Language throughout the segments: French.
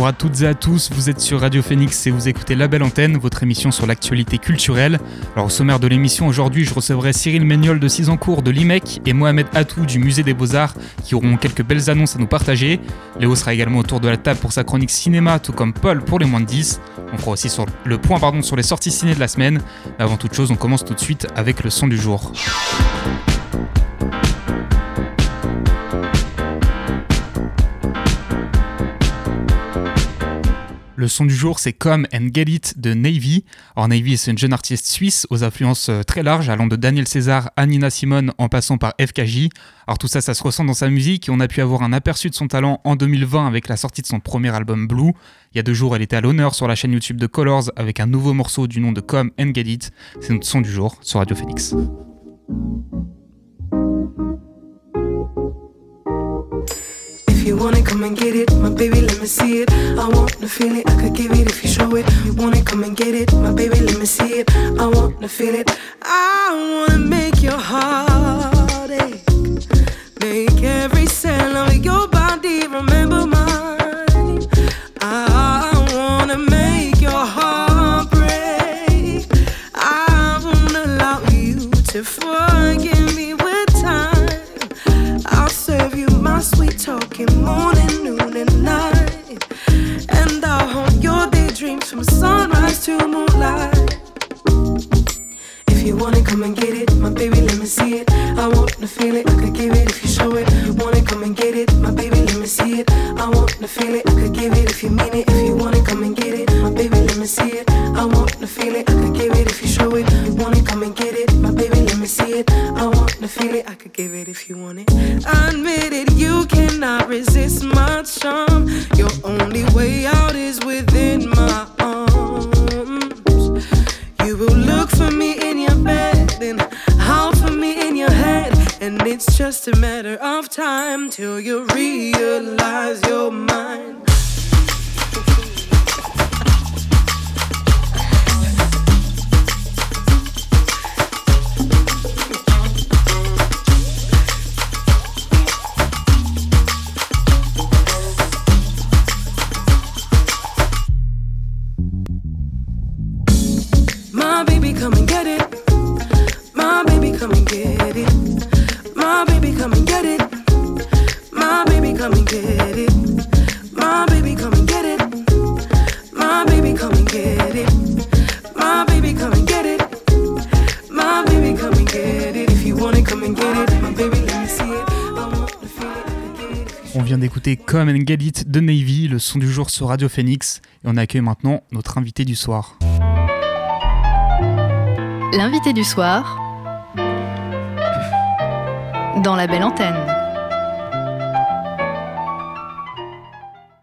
Bonjour à toutes et à tous, vous êtes sur Radio Phoenix et vous écoutez La Belle Antenne, votre émission sur l'actualité culturelle. Alors au sommaire de l'émission aujourd'hui, je recevrai Cyril Méniol de Cisancourt de l'IMEC et Mohamed Atou du Musée des Beaux-Arts qui auront quelques belles annonces à nous partager. Léo sera également autour de la table pour sa chronique cinéma, tout comme Paul pour les moins de 10. On fera aussi sur le point pardon, sur les sorties ciné de la semaine. avant toute chose, on commence tout de suite avec le son du jour. Le son du jour, c'est Come and Get It de Navy. Alors Navy, c'est une jeune artiste suisse aux influences euh, très larges, allant de Daniel César à Nina Simone en passant par FKJ. Alors tout ça, ça se ressent dans sa musique et on a pu avoir un aperçu de son talent en 2020 avec la sortie de son premier album Blue. Il y a deux jours, elle était à l'honneur sur la chaîne YouTube de Colors avec un nouveau morceau du nom de Come and Get It. C'est notre son du jour sur Radio Phoenix. Want it, come and get it. My baby, let me see it. I want to feel it. I could give it if you show it. You want it, come and get it. My baby, let me see it. I want to feel it. I wanna make your heart ache. Make every cell of your body remember mine. I wanna make your heart break. I won't allow you to forgive son du jour sur Radio Phoenix. Et on accueille maintenant notre invité du soir. L'invité du soir dans La Belle Antenne.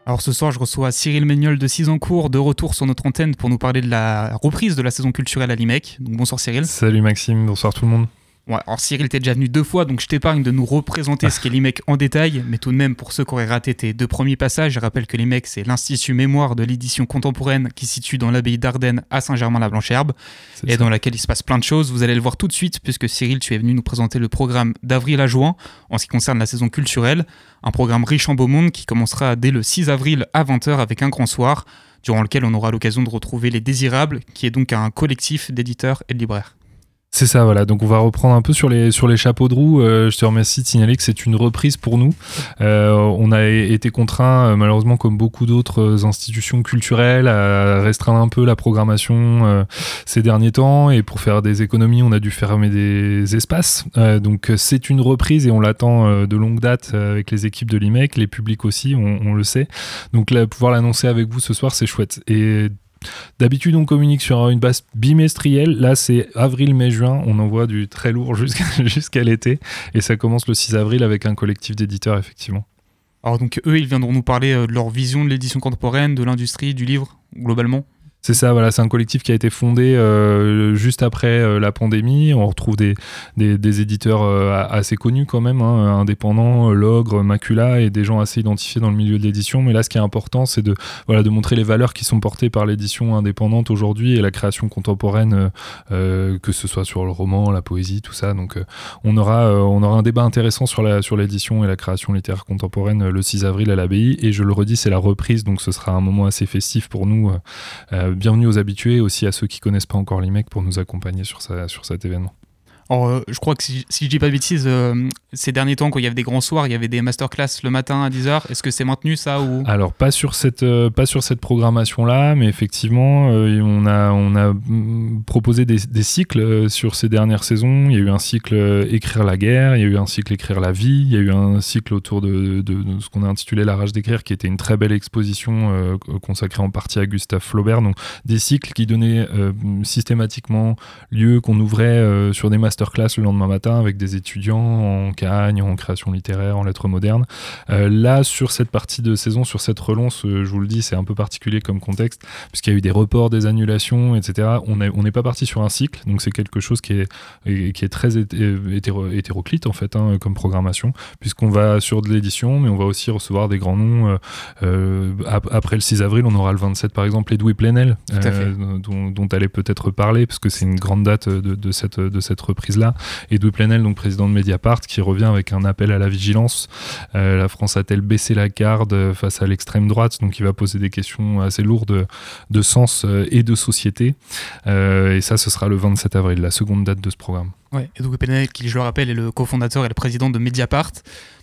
Alors ce soir, je reçois Cyril Méniol de Cisancourt de retour sur notre antenne pour nous parler de la reprise de la saison culturelle à l'IMEC. Donc bonsoir Cyril. Salut Maxime, bonsoir tout le monde. Ouais, alors Cyril, t'es déjà venu deux fois, donc je t'épargne de nous représenter ce qu'est l'IMEC en détail, mais tout de même, pour ceux qui auraient raté tes deux premiers passages, je rappelle que l'IMEC, c'est l'Institut Mémoire de l'édition contemporaine qui se situe dans l'abbaye d'Ardennes à Saint-Germain-la-Blancherbe, et ça. dans laquelle il se passe plein de choses. Vous allez le voir tout de suite, puisque Cyril, tu es venu nous présenter le programme d'avril à juin en ce qui concerne la saison culturelle, un programme riche en beau monde qui commencera dès le 6 avril à 20h avec un grand soir, durant lequel on aura l'occasion de retrouver Les Désirables, qui est donc un collectif d'éditeurs et de libraires. C'est ça, voilà. Donc on va reprendre un peu sur les, chapeaux de roue. Euh, je te remercie de signaler que c'est une reprise pour nous. Euh, on a été contraint, euh, malheureusement comme beaucoup d'autres institutions culturelles, à restreindre un peu la programmation ces derniers temps. Et pour faire des économies, on a dû fermer des espaces. Donc c'est une reprise et on l'attend de longue date avec les équipes de l'IMEC, les publics aussi, on, le sait. Donc pouvoir l'annoncer avec vous ce soir, c'est chouette. Et D'habitude, on communique sur une base bimestrielle. Là, c'est avril, mai, juin. On envoie du très lourd jusqu'à l'été. Et ça commence le 6 avril avec un collectif d'éditeurs, effectivement. Alors donc eux, ils viendront nous parler euh, de leur vision de l'édition contemporaine, de l'industrie, du livre, globalement? C'est ça, voilà, c'est un collectif qui a été fondé juste après la pandémie. On retrouve des, des, éditeurs assez connus quand même, hein, indépendants, Logre, Macula, et des gens assez identifiés dans le milieu de l'édition. Mais là, ce qui est important, c'est de, voilà, de montrer les valeurs qui sont portées par l'édition indépendante aujourd'hui et la création contemporaine, que ce soit sur le roman, la poésie, tout ça. Donc, on, aura, on aura un débat intéressant sur l'édition sur et la création littéraire contemporaine le 6 avril à l'abbaye. Et je le redis, c'est la reprise, donc ce sera un moment assez festif pour nous. Bienvenue aux habitués, aussi à ceux qui connaissent pas encore l'IMEC pour nous accompagner sur, sur cet événement. Euh, je crois que si, si, je dis pas de bêtises, euh, ces derniers temps, quand il y avait des grands soirs, il y avait des masterclass le matin à 10h. Est-ce que c'est maintenu ça ou... Alors, pas sur cette, euh, cette programmation-là, mais effectivement, on, a, on a mm, proposé des, des, cycles sur ces dernières saisons. Il y a eu un cycle Écrire la guerre, il y a eu un cycle Écrire la vie, il y a eu un cycle autour de, de, de ce qu'on a intitulé La rage d'écrire, qui était une très belle exposition consacrée en partie à Gustave Flaubert. Donc, des cycles qui donnaient systématiquement lieu, qu'on ouvrait sur des masterclass classe le lendemain matin avec des étudiants en cagne, en création littéraire, en lettres modernes. Euh, là, sur cette partie de saison, sur cette relance, euh, je vous le dis, c'est un peu particulier comme contexte, puisqu'il y a eu des reports, des annulations, etc. On n'est on pas parti sur un cycle, donc c'est quelque chose qui est, qui est très hétéroclite en fait, hein, comme programmation, puisqu'on va sur de l'édition, mais on va aussi recevoir des grands noms. Euh, après le 6 avril, on aura le 27 par exemple, Edoui Plenel, dont, dont allait peut-être parler, parce que c'est une grande date de, de, cette, de cette reprise là Et de Plenel, donc président de Mediapart, qui revient avec un appel à la vigilance. Euh, la France a-t-elle baissé la garde face à l'extrême droite? Donc il va poser des questions assez lourdes de sens euh, et de société. Euh, et ça, ce sera le 27 avril, la seconde date de ce programme. Ouais, Edouard Plenel, qui je le rappelle est le cofondateur et le président de Mediapart.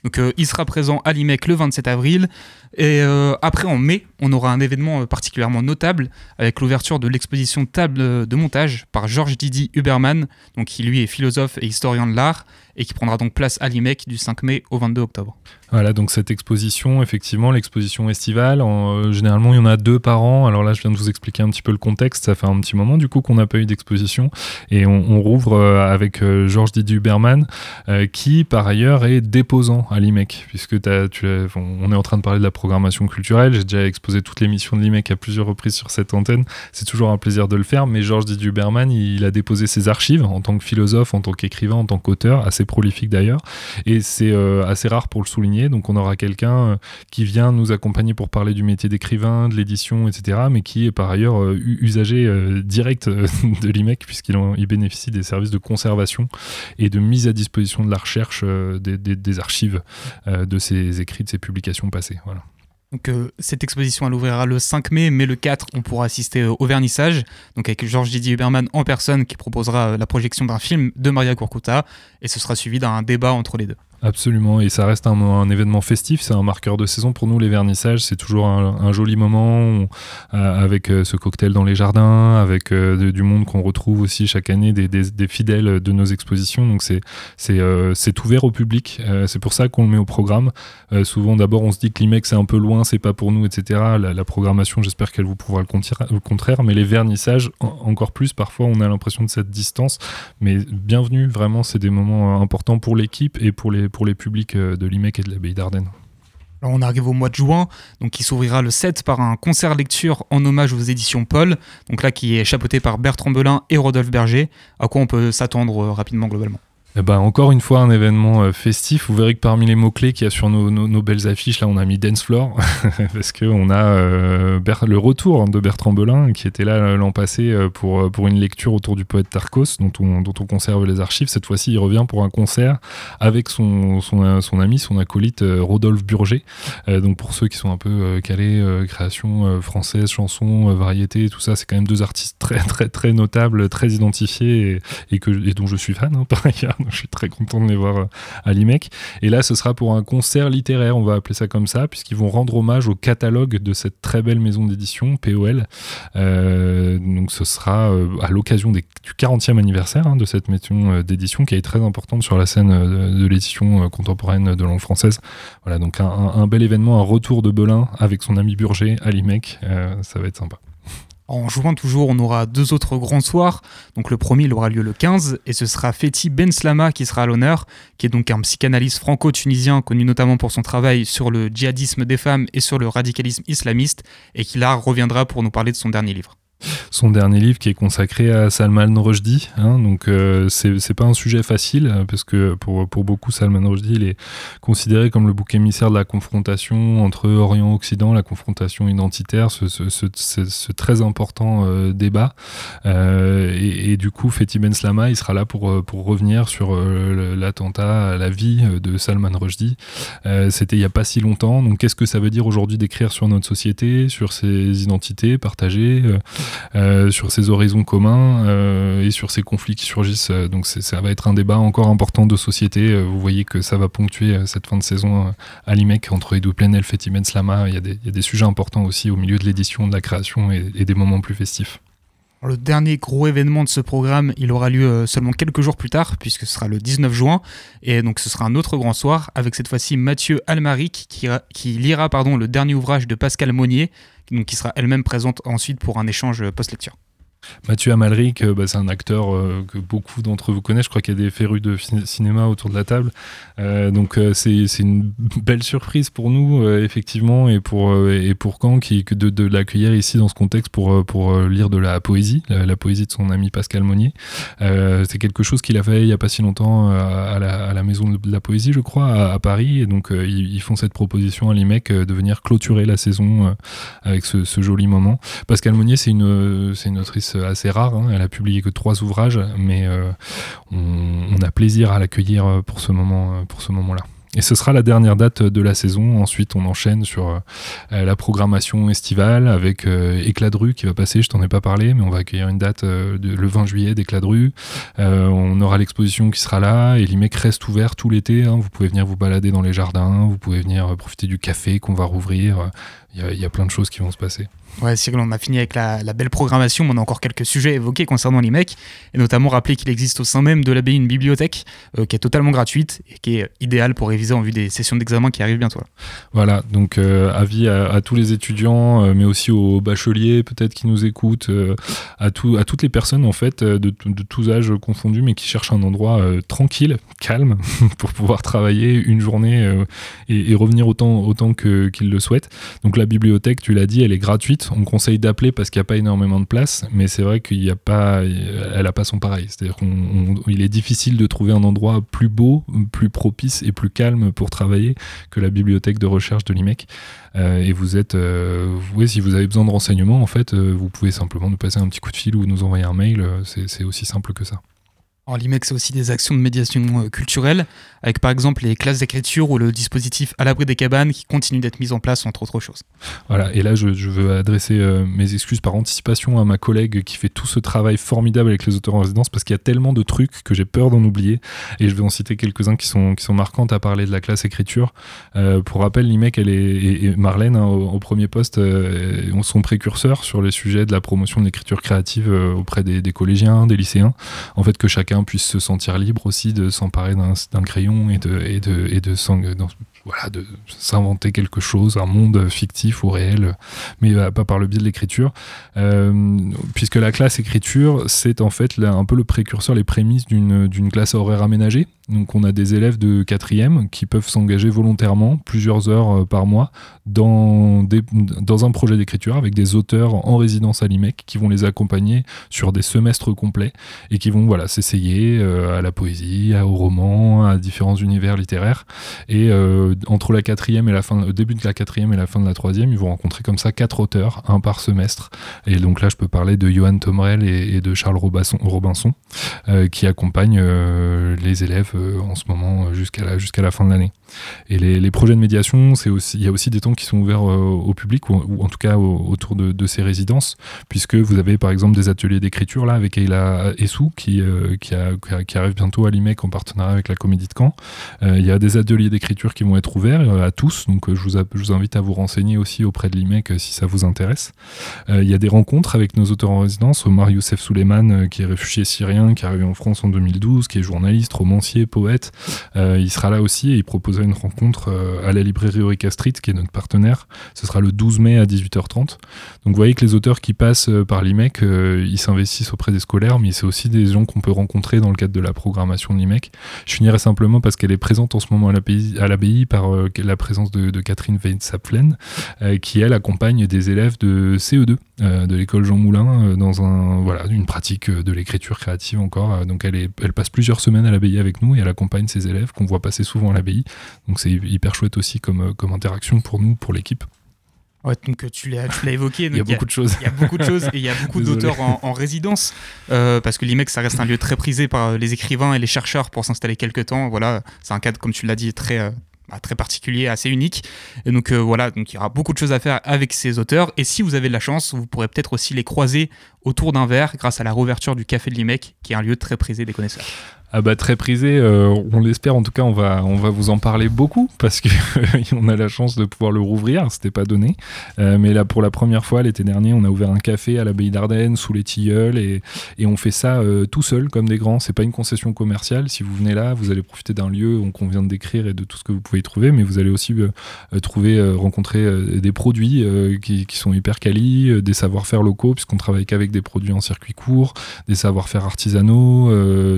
Donc il sera présent à l'IMEC le 27 avril. Et après, en mai, on aura un événement particulièrement notable avec l'ouverture de l'exposition Table de montage par Georges Didi Huberman, donc qui lui est philosophe et historien de l'art et qui prendra donc place à l'IMEC du 5 mai au 22 octobre. Voilà, donc cette exposition, effectivement, l'exposition estivale, euh, généralement il y en a deux par an. Alors là, je viens de vous expliquer un petit peu le contexte. Ça fait un petit moment du coup qu'on n'a pas eu d'exposition et on, rouvre euh, avec euh, Georges Didier Huberman, qui par ailleurs est déposant à l'IMEC, puisque on est en train de parler de la programmation culturelle. J'ai déjà exposé toutes les missions de l'IMEC à plusieurs reprises sur cette antenne. C'est toujours un plaisir de le faire, mais Georges Didier Huberman, il, a déposé ses archives en tant que philosophe, en tant qu'écrivain, en tant qu'auteur, assez prolifique d'ailleurs, et c'est assez rare pour le souligner donc on aura quelqu'un euh, qui vient nous accompagner pour parler du métier d'écrivain, de l'édition, etc. Mais qui est par ailleurs euh, usager euh, direct de l'IMEC puisqu'il il bénéficie des services de conservation et de mise à disposition de la recherche des, archives de ses écrits, de ses publications passées. Voilà. Cette exposition elle ouvrira le 5 mai, mais le 4 on pourra assister au vernissage, donc avec Georges Didier Huberman en personne qui proposera la projection d'un film de Maria Corcuta et ce sera suivi d'un débat entre les deux. Absolument, et ça reste un, événement festif, c'est un marqueur de saison pour nous, les vernissages, c'est toujours un, joli moment euh, avec euh, ce cocktail dans les jardins, avec euh, du monde qu'on retrouve aussi chaque année, des, fidèles de nos expositions, donc c'est ouvert au public, c'est pour ça qu'on le met au programme. souvent d'abord on se dit que l'IMEC c'est un peu loin, c'est pas pour nous, etc. La, programmation, j'espère qu'elle vous prouvera le, contraire, mais les vernissages, encore plus, parfois on a l'impression de cette distance, mais bienvenue, vraiment, c'est des moments importants pour l'équipe et pour les pour les publics euh, de l'IMEC et de l'abbaye d'Ardennes. on arrive au mois de juin, donc qui s'ouvrira le 7 par un concert lecture en hommage aux éditions Paul, donc là qui est chapeauté par Bertrand Belin et Rodolphe Berger, à quoi on peut s'attendre euh, rapidement globalement. Eh ben, encore une fois, un événement euh, festif. Vous verrez que parmi les mots-clés qu'il y a sur nos, belles affiches, là, on a mis Dance Floor, parce qu'on a euh, le retour de Bertrand Belin, qui était là euh, l'an passé pour, pour une lecture autour du poète Tarkos, dont on, dont on conserve les archives. Cette fois-ci, il revient pour un concert avec son, son, son ami, son acolyte Rodolphe Burger. donc, pour ceux qui sont un peu calés, création française, chansons, variété, tout ça, c'est quand même deux artistes très, très, très notables, très identifiés et, que, et dont je suis fan, hein, par ailleurs. je suis très content de les voir euh, à l'IMEC. Et là, ce sera pour un concert littéraire, on va appeler ça comme ça, puisqu'ils vont rendre hommage au catalogue de cette très belle maison d'édition, POL. Euh, donc ce sera euh, à l'occasion du 40e anniversaire hein, de cette maison d'édition qui est très importante sur la scène de, l'édition contemporaine de langue française. Voilà, donc un, bel événement, un retour de Belin avec son ami Burger à l'IMEC. ça va être sympa. En juin toujours, on aura deux autres grands soirs. Donc le premier, il aura lieu le 15 et ce sera Fethi Ben Slama qui sera à l'honneur, qui est donc un psychanalyste franco-tunisien connu notamment pour son travail sur le djihadisme des femmes et sur le radicalisme islamiste et qui là reviendra pour nous parler de son dernier livre. Son dernier livre qui est consacré à Salman Rushdie. Hein, donc c'est pas un sujet facile parce que pour, beaucoup Salman Rushdie il est considéré comme le bouc émissaire de la confrontation entre Orient et Occident, la confrontation identitaire, ce, très important débat. Et, et, du coup Fethi Ben Slama il sera là pour, pour revenir sur l'attentat à la vie de Salman Rushdie. C'était il n'y a pas si longtemps. Donc qu'est-ce que ça veut dire aujourd'hui d'écrire sur notre société, sur ses identités partagées, euh, euh, sur ses horizons communs euh, et sur ces conflits qui surgissent. Donc ça va être un débat encore important de société. Vous voyez que ça va ponctuer cette fin de saison à l'IMEC entre Edou Plenel, Ben Slama. Il y, a des, il y, a des, sujets importants aussi au milieu de l'édition, de la création et, et des moments plus festifs. Le dernier gros événement de ce programme, il aura lieu euh, seulement quelques jours plus tard, puisque ce sera le 19 juin, et donc ce sera un autre grand soir, avec cette fois-ci Mathieu Almaric, qui, qui lira pardon, le dernier ouvrage de Pascal Monnier, donc qui sera elle-même présente ensuite pour un échange euh, post-lecture. Mathieu Amalric, euh, bah, c'est un acteur euh, que beaucoup d'entre vous connaissent. Je crois qu'il y a des férus de cinéma autour de la table. Euh, donc c'est une belle surprise pour nous, effectivement, et pour, et pour qui, de, de l'accueillir ici dans ce contexte pour, pour lire de la poésie, la, poésie de son ami Pascal Monnier. c'est quelque chose qu'il a fait il n'y a pas si longtemps à la, à la, Maison de la Poésie, je crois, à, Paris. Et donc ils, font cette proposition à l'IMEC de venir clôturer la saison avec ce, ce, joli moment. Pascal Monnier, c'est une, une autrice assez rare. Hein. Elle a publié que trois ouvrages, mais euh, on, a plaisir à l'accueillir euh, pour ce moment, euh, pour ce moment-là. Et ce sera la dernière date de la saison. Ensuite, on enchaîne sur la programmation estivale avec Éclat de rue qui va passer. Je t'en ai pas parlé, mais on va accueillir une date le 20 juillet d'Éclat de rue. on aura l'exposition qui sera là et l'IMEC reste ouvert tout l'été. Hein. Vous pouvez venir vous balader dans les jardins, vous pouvez venir profiter du café qu'on va rouvrir. Il y, a plein de choses qui vont se passer. Ouais, Cyril, on a fini avec la, belle programmation, mais on a encore quelques sujets évoqués concernant l'IMEC, et notamment rappeler qu'il existe au sein même de l'abbaye une bibliothèque euh, qui est totalement gratuite et qui est idéale pour réviser en vue des sessions d'examen qui arrivent bientôt. Voilà, donc euh, avis à, tous les étudiants, euh, mais aussi aux bacheliers peut-être qui nous écoutent, à, tout, à toutes les personnes en fait de, de, tous âges confondus, mais qui cherchent un endroit tranquille, calme, pour pouvoir travailler une journée et, et, revenir autant, autant qu'ils le souhaitent. Donc la bibliothèque, tu l'as dit, elle est gratuite. On conseille d'appeler parce qu'il n'y a pas énormément de place, mais c'est vrai qu'il n'y a pas, elle n'a pas son pareil. C'est-à-dire qu'il est difficile de trouver un endroit plus beau, plus propice et plus calme pour travailler que la bibliothèque de recherche de l'IMEC. Euh, et vous êtes, euh, si vous avez besoin de renseignements, en fait, euh, vous pouvez simplement nous passer un petit coup de fil ou nous envoyer un mail. c'est aussi simple que ça. Alors c'est aussi des actions de médiation euh, culturelle, avec par exemple les classes d'écriture ou le dispositif à l'abri des cabanes qui continue d'être mis en place, entre autres choses. Voilà, et là je, veux adresser euh, mes excuses par anticipation à ma collègue qui fait tout ce travail formidable avec les auteurs en résidence, parce qu'il y a tellement de trucs que j'ai peur d'en oublier, et je vais en citer quelques-uns qui sont, qui sont marquantes à parler de la classe écriture. Euh, pour rappel, l'IMEC elle est, et, Marlène, hein, au, premier poste, euh, sont précurseurs sur les sujets de la promotion de l'écriture créative auprès des, des collégiens, des lycéens, en fait que chacun puisse se sentir libre aussi de s'emparer d'un crayon et voilà, de s'inventer quelque chose, un monde fictif ou réel, mais euh, pas par le biais de l'écriture. Euh, puisque la classe écriture, c'est en fait un peu le précurseur, les prémices d'une classe horaire aménagée. Donc on a des élèves de quatrième qui peuvent s'engager volontairement plusieurs heures euh, par mois dans, un projet d'écriture avec des auteurs en résidence à l'IMEC qui vont les accompagner sur des semestres complets et qui vont voilà, s'essayer à la poésie, au roman, à différents univers littéraires. Et entre la quatrième et la fin, le début de la quatrième et la fin de la troisième, ils vont rencontrer comme ça quatre auteurs, un par semestre. Et donc là, je peux parler de Johan Tomrel et, de Charles Robinson, euh, qui accompagnent euh, les élèves euh, en ce moment jusqu'à la, jusqu'à la fin de l'année. Et les, projets de médiation, il y a aussi des temps qui sont ouverts au public, ou, en tout cas autour de, ces résidences, puisque vous avez par exemple des ateliers d'écriture là avec Eila Essou, qui, arrive bientôt à l'IMEC en partenariat avec la Comédie de Caen. il y a des ateliers d'écriture qui vont être ouvert euh, à tous, donc euh, je vous, je vous, invite à vous renseigner aussi auprès de l'IMEC euh, si ça vous intéresse. Il y a des rencontres avec nos auteurs en résidence, Omar Youssef Souleyman, qui est réfugié syrien, qui est arrivé en France en 2012, qui est journaliste, romancier, poète. il sera là aussi et il proposera une rencontre à la librairie Eureka Street, qui est notre partenaire. Ce sera le 12 mai à 18h30. Donc vous voyez que les auteurs qui passent par l'IMEC, ils s'investissent auprès des scolaires, mais c'est aussi des gens qu'on peut rencontrer dans le cadre de la programmation de l'IMEC. Je finirai simplement parce qu'elle est présente en ce moment à l'abbaye par euh, la présence de, Catherine Weinsapflen, euh, qui elle accompagne des élèves de CE2 de l'école Jean Moulin dans un, voilà, une pratique de l'écriture créative encore. donc elle, est, elle passe plusieurs semaines à l'abbaye avec nous et elle accompagne ses élèves qu'on voit passer souvent à l'abbaye. Donc c'est hyper chouette aussi comme, comme interaction pour nous, pour l'équipe. Ouais, donc tu l'as, évoqué. il y a beaucoup de choses. Il y a beaucoup de choses et il y a beaucoup d'auteurs en, résidence parce que l'IMEC, ça reste un lieu très prisé par les écrivains et les chercheurs pour s'installer quelques temps. Voilà, c'est un cadre, comme tu l'as dit, très très particulier, assez unique. Et donc euh, voilà, donc il y aura beaucoup de choses à faire avec ces auteurs. Et si vous avez de la chance, vous pourrez peut-être aussi les croiser autour d'un verre grâce à la réouverture du Café de l'IMEC, qui est un lieu très prisé des connaisseurs. Ah bah très prisé, euh, on l'espère en tout cas, on va, on va vous en parler beaucoup parce qu'on a la chance de pouvoir le rouvrir, c'était pas donné. Euh, mais là pour la première fois l'été dernier, on a ouvert un café à l'abbaye d'Ardennes sous les tilleuls et, et on fait ça euh, tout seul comme des grands. C'est pas une concession commerciale. Si vous venez là, vous allez profiter d'un lieu qu'on vient de décrire et de tout ce que vous pouvez trouver, mais vous allez aussi trouver, rencontrer des produits qui, qui, sont hyper quali, des savoir-faire locaux puisqu'on travaille qu'avec des produits en circuit court, des savoir-faire artisanaux,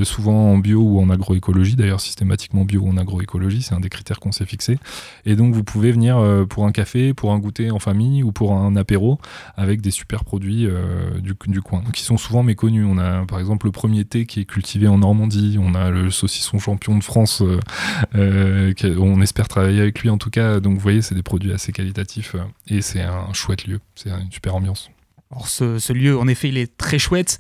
souvent en bio ou en agroécologie, d'ailleurs systématiquement bio ou en agroécologie, c'est un des critères qu'on s'est fixé. Et donc vous pouvez venir euh, pour un café, pour un goûter en famille ou pour un apéro avec des super produits euh, du, du, coin, qui sont souvent méconnus. On a par exemple le premier thé qui est cultivé en Normandie, on a le saucisson champion de France, euh, on espère travailler avec lui en tout cas. Donc vous voyez, c'est des produits assez qualitatifs et c'est un chouette lieu, c'est une super ambiance. Alors ce, ce lieu, en effet, il est très chouette.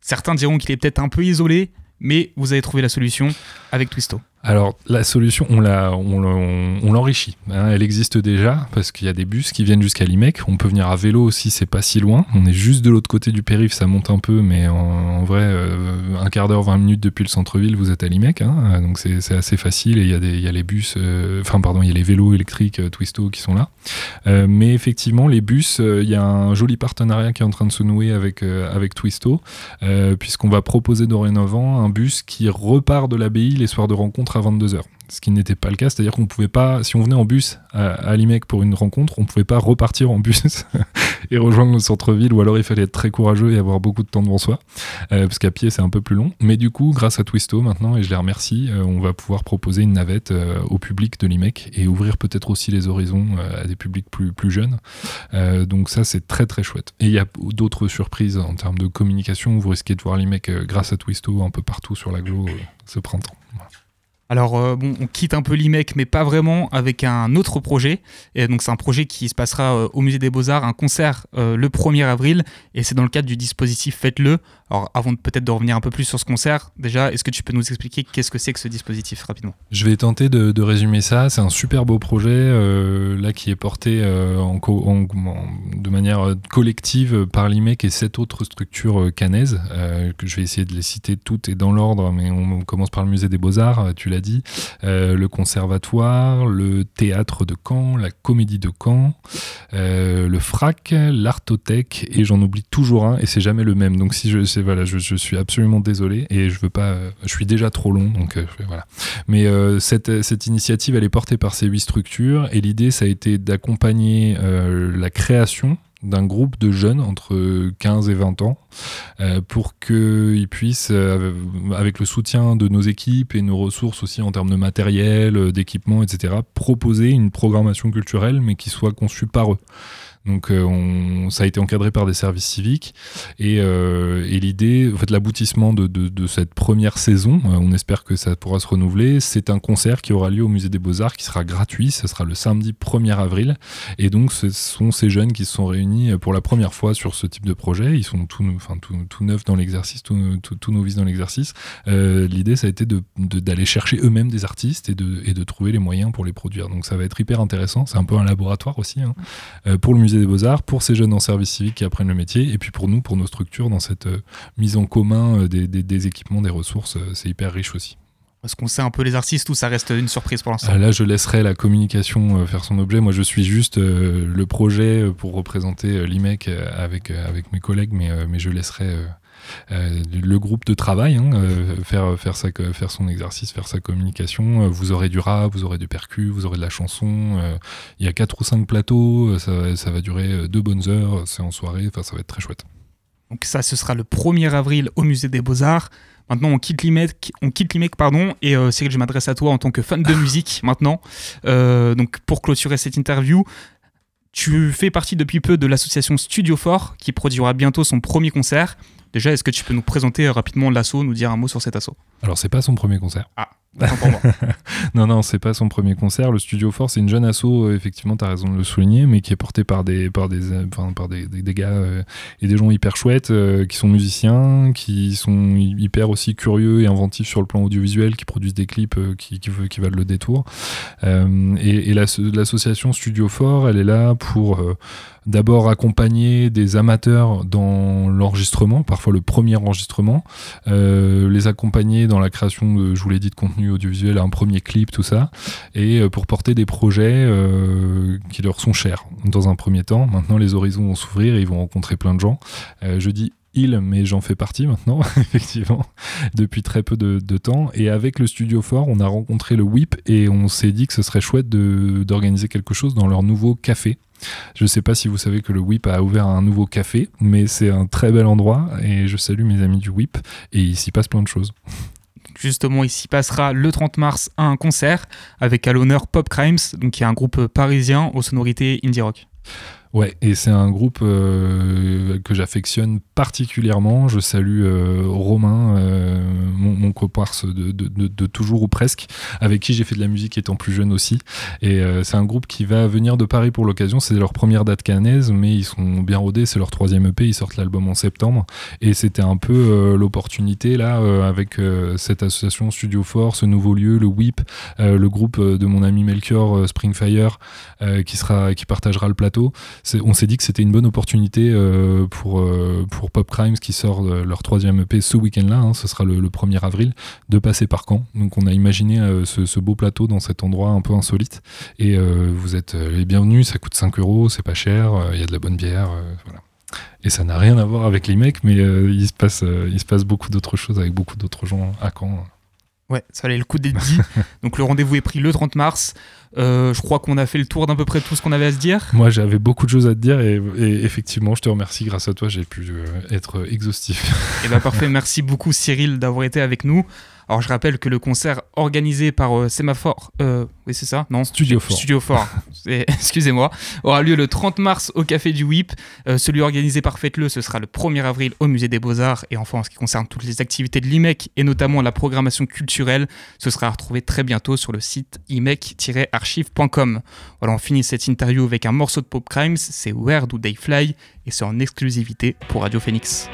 Certains diront qu'il est peut-être un peu isolé, mais vous avez trouvé la solution avec Twisto. Alors la solution, on l'enrichit. Hein. elle existe déjà parce qu'il y a des bus qui viennent jusqu'à Limec. On peut venir à vélo aussi, c'est pas si loin. On est juste de l'autre côté du périph', ça monte un peu, mais en, vrai, euh, un quart d'heure, 20 minutes depuis le centre-ville, vous êtes à Limec. Hein. donc c'est assez facile et il y, a les bus, euh, pardon, il y a les vélos électriques euh, Twisto qui sont là. mais effectivement, les bus, il y a un joli partenariat qui est en train de se nouer avec, avec Twisto, puisqu'on va proposer dorénavant un bus qui repart de l'abbaye les soirs de rencontre à 22h ce qui n'était pas le cas, c'est-à-dire qu'on pouvait pas, si on venait en bus à, Limec pour une rencontre, on pouvait pas repartir en bus et rejoindre le centre-ville, ou alors il fallait être très courageux et avoir beaucoup de temps devant soi, euh, parce qu'à pied c'est un peu plus long. Mais du coup, grâce à Twisto maintenant, et je les remercie, euh, on va pouvoir proposer une navette euh, au public de Limec et ouvrir peut-être aussi les horizons à des publics plus, jeunes. donc ça c'est très très chouette. Et il y a d'autres surprises en termes de communication, vous risquez de voir Limec grâce à Twisto un peu partout sur l'aglo ce printemps. Alors, euh, bon, on quitte un peu l'IMEC, mais pas vraiment, avec un autre projet. Et donc, c'est un projet qui se passera euh, au Musée des Beaux-Arts, un concert euh, le 1er avril. Et c'est dans le cadre du dispositif Faites-le. Alors, avant peut-être de revenir un peu plus sur ce concert, déjà, est-ce que tu peux nous expliquer qu'est-ce que c'est que ce dispositif rapidement? Je vais tenter de, résumer ça. C'est un super beau projet, là, qui est porté de manière collective par l'IMEC et sept autres structures canaises, que je vais essayer de les citer toutes et dans l'ordre, mais on, commence par le Musée des Beaux-Arts, tu l'as dit, euh, le conservatoire, le théâtre de Caen, la comédie de Caen, euh, le FRAC, l'artothèque, et j'en oublie toujours un, et c'est jamais le même. Donc si je, voilà, je, suis absolument désolé, et je veux pas, je suis déjà trop long, donc euh, voilà. Mais cette, cette initiative, elle est portée par ces huit structures, et l'idée, ça a été d'accompagner la création d'un groupe de jeunes entre 15 et 20 ans euh, pour qu'ils puissent, euh, avec le soutien de nos équipes et nos ressources aussi en termes de matériel, euh, d'équipement, etc., proposer une programmation culturelle mais qui soit conçue par eux. Donc euh, ça a été encadré par des services civiques et, euh, l'idée, en fait, l'aboutissement de, cette première saison, euh, on espère que ça pourra se renouveler. C'est un concert qui aura lieu au Musée des Beaux Arts, qui sera gratuit. Ce sera le samedi 1er avril. Et donc ce sont ces jeunes qui se sont réunis pour la première fois sur ce type de projet. Ils sont tout, enfin tout, neufs dans l'exercice, tout, novices dans l'exercice. l'idée, ça a été d'aller chercher eux-mêmes des artistes et de, et de trouver les moyens pour les produire. Donc ça va être hyper intéressant. C'est un peu un laboratoire aussi hein. pour le musée des Beaux-Arts, pour ces jeunes en service civique qui apprennent le métier, et puis pour nous, pour nos structures, dans cette euh, mise en commun euh, des, équipements, des ressources, euh, c'est hyper riche aussi. Est-ce qu'on sait un peu les artistes ou ça reste une surprise pour l'instant Là, je laisserai la communication faire son objet. Moi, je suis juste le projet pour représenter l'IMEC avec, avec mes collègues, mais, mais je laisserai le groupe de travail, hein, euh, faire, faire, sa, faire son exercice, faire sa communication. Euh, vous aurez du rap, vous aurez du percu, vous aurez de la chanson. Il y a quatre ou cinq plateaux, ça, ça va durer deux bonnes heures, c'est en soirée, enfin ça va être très chouette. Donc ça, ce sera le 1er avril au Musée des Beaux-Arts. Maintenant, on quitte l'IMEC, on quitte l'IMEC, pardon, et euh, que je m'adresse à toi en tant que fan de musique maintenant. donc, pour clôturer cette interview, Tu fais partie depuis peu de l'association Studio Fort qui produira bientôt son premier concert. Déjà, est-ce que tu peux nous présenter rapidement l'assaut, nous dire un mot sur cet assaut? Alors, c'est pas son premier concert. Ah, pour moi. non, non, c'est pas son premier concert. Le Studio Force, c'est une jeune asso, euh, effectivement, tu as raison de le souligner, mais qui est portée par des, par des, euh, enfin, par des, des, gars euh, et des gens hyper chouettes, qui sont musiciens, qui sont hyper aussi curieux et inventifs sur le plan audiovisuel, qui produisent des clips qui, qui, qui, valent le détour. et, et l'association Studio Fort, elle est là pour d'abord accompagner des amateurs dans l'enregistrement, parfois le premier enregistrement, euh, les accompagner dans la création de, je vous l'ai dit, de contenu audiovisuel, un premier clip, tout ça, et euh, pour porter des projets euh, qui leur sont chers dans un premier temps. Maintenant, les horizons vont s'ouvrir et ils vont rencontrer plein de gens. je dis il, mais j'en fais partie maintenant, effectivement, depuis très peu de, de, temps. Et avec le Studio Fort, on a rencontré le WIP et on s'est dit que ce serait chouette d'organiser quelque chose dans leur nouveau café je ne sais pas si vous savez que le WIP a ouvert un nouveau café, mais c'est un très bel endroit et je salue mes amis du WIP et il s'y passe plein de choses. Justement, il s'y passera le 30 mars un concert avec à l'honneur Pop Crimes, qui est un groupe parisien aux sonorités indie rock. Ouais, et c'est un groupe euh, que j'affectionne particulièrement. Je salue euh, Romain, euh, mon, mon comparse de, toujours ou presque, avec qui j'ai fait de la musique étant plus jeune aussi. Et c'est un groupe qui va venir de Paris pour l'occasion. C'est leur première date cannaise, mais ils sont bien rodés. C'est leur troisième EP. Ils sortent l'album en septembre. Et c'était un peu l'opportunité, là, avec cette association Studio Force, ce nouveau lieu, le WIP, le groupe de mon ami Melchior Springfire, qui, sera, qui partagera le plateau on s'est dit que c'était une bonne opportunité euh, pour, euh, pour Pop Crimes qui sort leur troisième EP ce week-end-là, hein, ce sera le, 1er avril, de passer par Caen. Donc on a imaginé euh, ce, beau plateau dans cet endroit un peu insolite. Et vous êtes les bienvenus, ça coûte 5 euros, c'est pas cher, il y a de la bonne bière. voilà. Et ça n'a rien à voir avec l'IMEC, mais il, se passe, il se passe beaucoup d'autres choses avec beaucoup d'autres gens à Caen. Ouais, ça valait le coup d'être dit. Donc le rendez-vous est pris le 30 mars. Euh, je crois qu'on a fait le tour d'à peu près tout ce qu'on avait à se dire. Moi, j'avais beaucoup de choses à te dire et, effectivement, je te remercie. Grâce à toi, j'ai pu euh, être exhaustif. Et eh ben parfait. Merci beaucoup, Cyril, d'avoir été avec nous. Alors je rappelle que le concert organisé par euh, Sémaphore, euh, oui c'est ça, non? Studio Fort, Studio Fort, excusez-moi, aura lieu le 30 mars au Café du WIP. Euh, celui organisé par Faites-le, ce sera le 1er avril au Musée des Beaux-Arts. Et enfin, en ce qui concerne toutes les activités de l'IMEC et notamment la programmation culturelle, ce sera retrouvé très bientôt sur le site imec-archive.com. Voilà, on finit cette interview avec un morceau de Pop Crimes, c'est Where Do They Fly? Et c'est en exclusivité pour Radio Phoenix.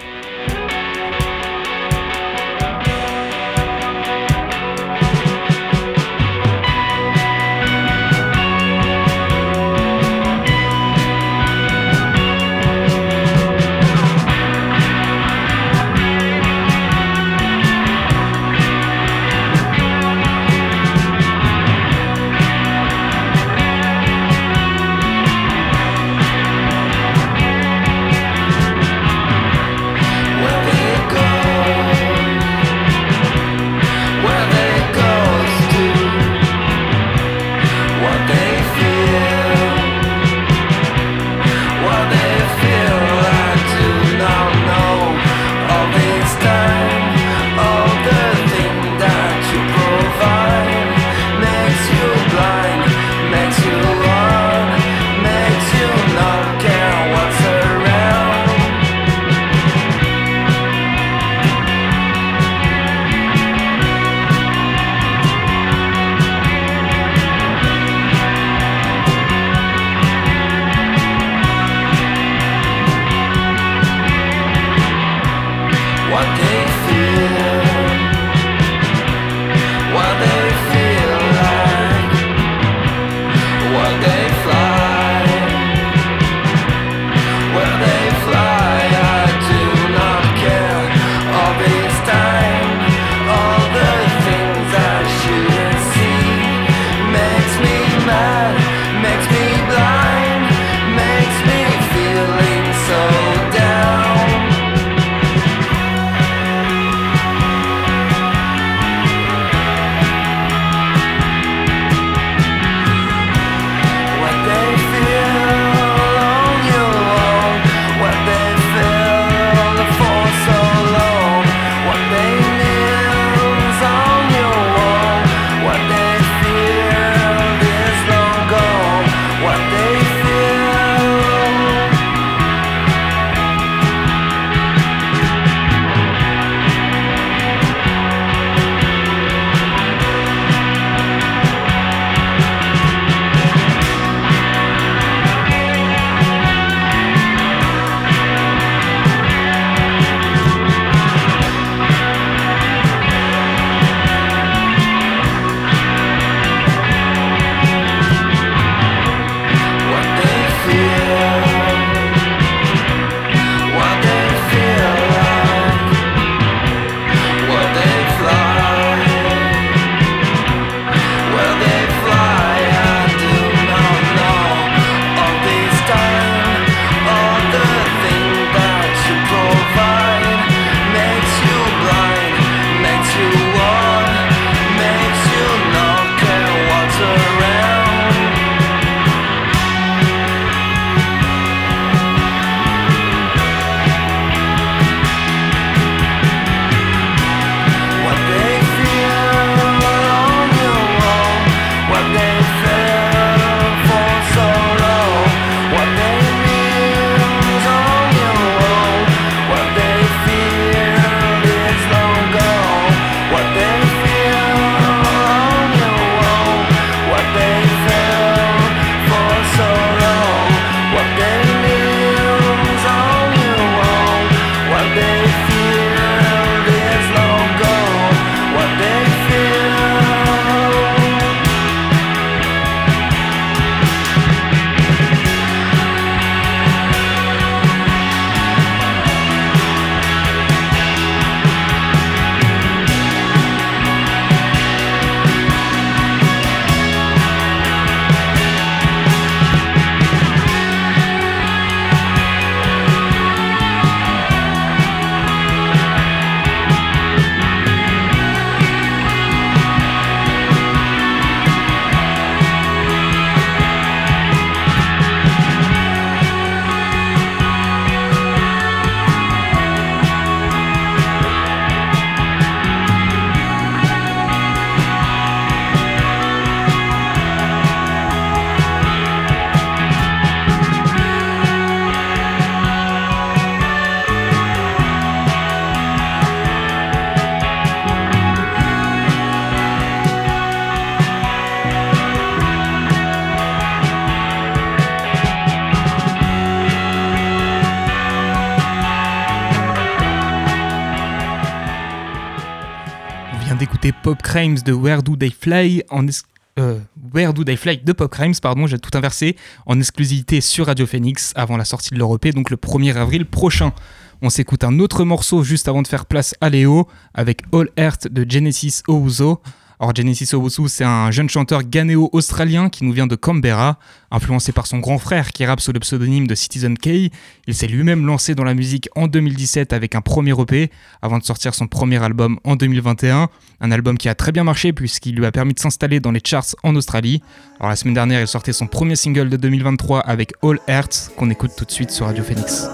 Pop Crimes de Where Do They Fly en euh, Where Do They Fly de Pop Crimes, pardon, j'ai tout inversé, en exclusivité sur Radio Phoenix avant la sortie de l'Europe, donc le 1er avril prochain. On s'écoute un autre morceau juste avant de faire place à Léo avec All Earth de Genesis Ouzo. Alors Genesis Owusu, c'est un jeune chanteur ghanéo-australien qui nous vient de Canberra, influencé par son grand frère qui rappe sous le pseudonyme de Citizen K. Il s'est lui-même lancé dans la musique en 2017 avec un premier EP, avant de sortir son premier album en 2021. Un album qui a très bien marché puisqu'il lui a permis de s'installer dans les charts en Australie. Alors la semaine dernière, il sortait son premier single de 2023 avec All Earth, qu'on écoute tout de suite sur Radio Phoenix.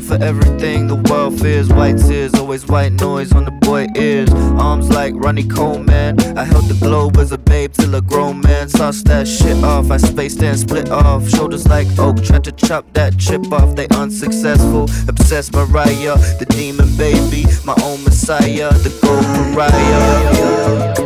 Vessel for everything the world fears. White tears, always white noise on the boy ears. Arms like Ronnie Coleman. I held the globe as a babe till a grown man. Sauce that shit off. I spaced and split off. Shoulders like oak, tried to chop that chip off. They unsuccessful. Obsessed Mariah, the demon baby. My own messiah, the gold pariah.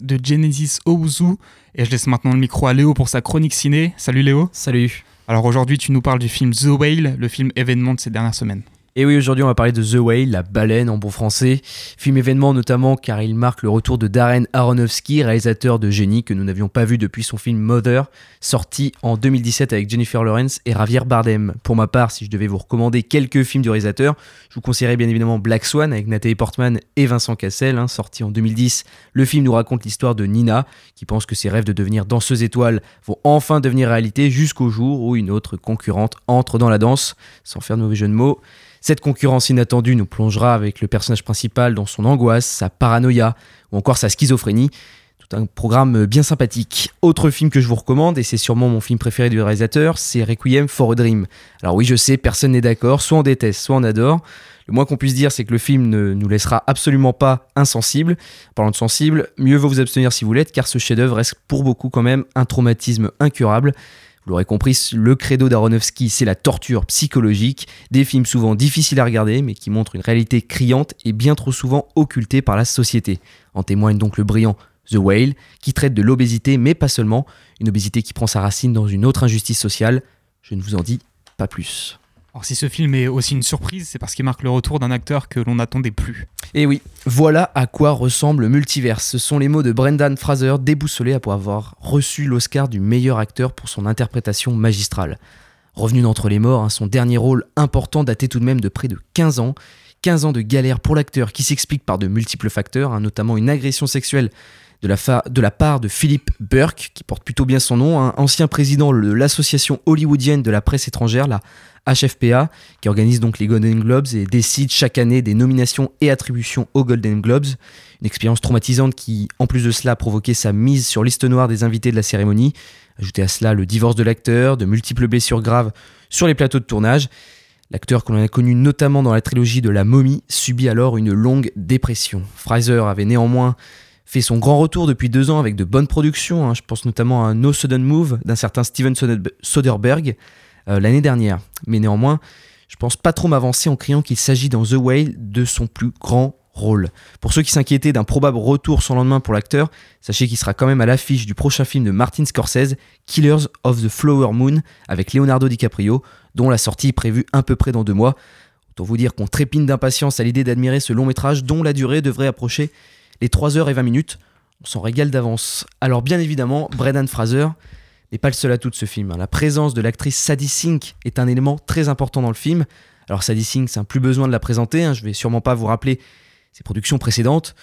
De Genesis Owuzu. Et je laisse maintenant le micro à Léo pour sa chronique ciné. Salut Léo. Salut. Alors aujourd'hui, tu nous parles du film The Whale, le film événement de ces dernières semaines. Et oui, aujourd'hui on va parler de The Whale, la baleine en bon français. Film événement notamment car il marque le retour de Darren Aronofsky, réalisateur de génie que nous n'avions pas vu depuis son film Mother, sorti en 2017 avec Jennifer Lawrence et Javier Bardem. Pour ma part, si je devais vous recommander quelques films du réalisateur, je vous conseillerais bien évidemment Black Swan avec Nathalie Portman et Vincent Cassel, hein, sorti en 2010. Le film nous raconte l'histoire de Nina, qui pense que ses rêves de devenir danseuse étoile vont enfin devenir réalité jusqu'au jour où une autre concurrente entre dans la danse, sans faire de mauvais jeu de mots. Cette concurrence inattendue nous plongera avec le personnage principal dans son angoisse, sa paranoïa ou encore sa schizophrénie. Tout un programme bien sympathique. Autre film que je vous recommande, et c'est sûrement mon film préféré du réalisateur, c'est Requiem for a Dream. Alors oui, je sais, personne n'est d'accord, soit on déteste, soit on adore. Le moins qu'on puisse dire, c'est que le film ne nous laissera absolument pas insensibles. parlant de sensible, mieux vaut vous abstenir si vous l'êtes, car ce chef-d'œuvre reste pour beaucoup quand même un traumatisme incurable. Vous l'aurez compris, le credo d'Aronofsky, c'est la torture psychologique, des films souvent difficiles à regarder, mais qui montrent une réalité criante et bien trop souvent occultée par la société. En témoigne donc le brillant The Whale, qui traite de l'obésité, mais pas seulement, une obésité qui prend sa racine dans une autre injustice sociale. Je ne vous en dis pas plus. Alors si ce film est aussi une surprise, c'est parce qu'il marque le retour d'un acteur que l'on n'attendait plus. Et oui, voilà à quoi ressemble le multiverse. Ce sont les mots de Brendan Fraser déboussolé après avoir reçu l'Oscar du meilleur acteur pour son interprétation magistrale. Revenu d'entre les morts, hein, son dernier rôle important datait tout de même de près de 15 ans. 15 ans de galère pour l'acteur qui s'explique par de multiples facteurs, hein, notamment une agression sexuelle de la, part de Philip Burke, qui porte plutôt bien son nom, un ancien président de l'association hollywoodienne de la presse étrangère, la HFPA, qui organise donc les Golden Globes et décide chaque année des nominations et attributions aux Golden Globes. Une expérience traumatisante qui, en plus de cela, a provoqué sa mise sur liste noire des invités de la cérémonie. Ajoutez à cela le divorce de l'acteur, de multiples blessures graves sur les plateaux de tournage. L'acteur que l'on a connu notamment dans la trilogie de La momie subit alors une longue dépression. Fraser avait néanmoins fait son grand retour depuis deux ans avec de bonnes productions. Hein. Je pense notamment à No Sudden Move d'un certain Steven Soderbergh euh, l'année dernière. Mais néanmoins, je pense pas trop m'avancer en criant qu'il s'agit dans The Whale de son plus grand rôle. Pour ceux qui s'inquiétaient d'un probable retour sans lendemain pour l'acteur, sachez qu'il sera quand même à l'affiche du prochain film de Martin Scorsese, Killers of the Flower Moon, avec Leonardo DiCaprio, dont la sortie est prévue à peu près dans deux mois. Autant vous dire qu'on trépine d'impatience à l'idée d'admirer ce long métrage dont la durée devrait approcher les 3h20 minutes. On s'en régale d'avance. Alors bien évidemment, Brendan Fraser n'est pas le seul atout de ce film. Hein. La présence de l'actrice Sadie Sink est un élément très important dans le film. Alors Sadie Sink, c'est un plus besoin de la présenter, hein. je vais sûrement pas vous rappeler ses productions précédentes.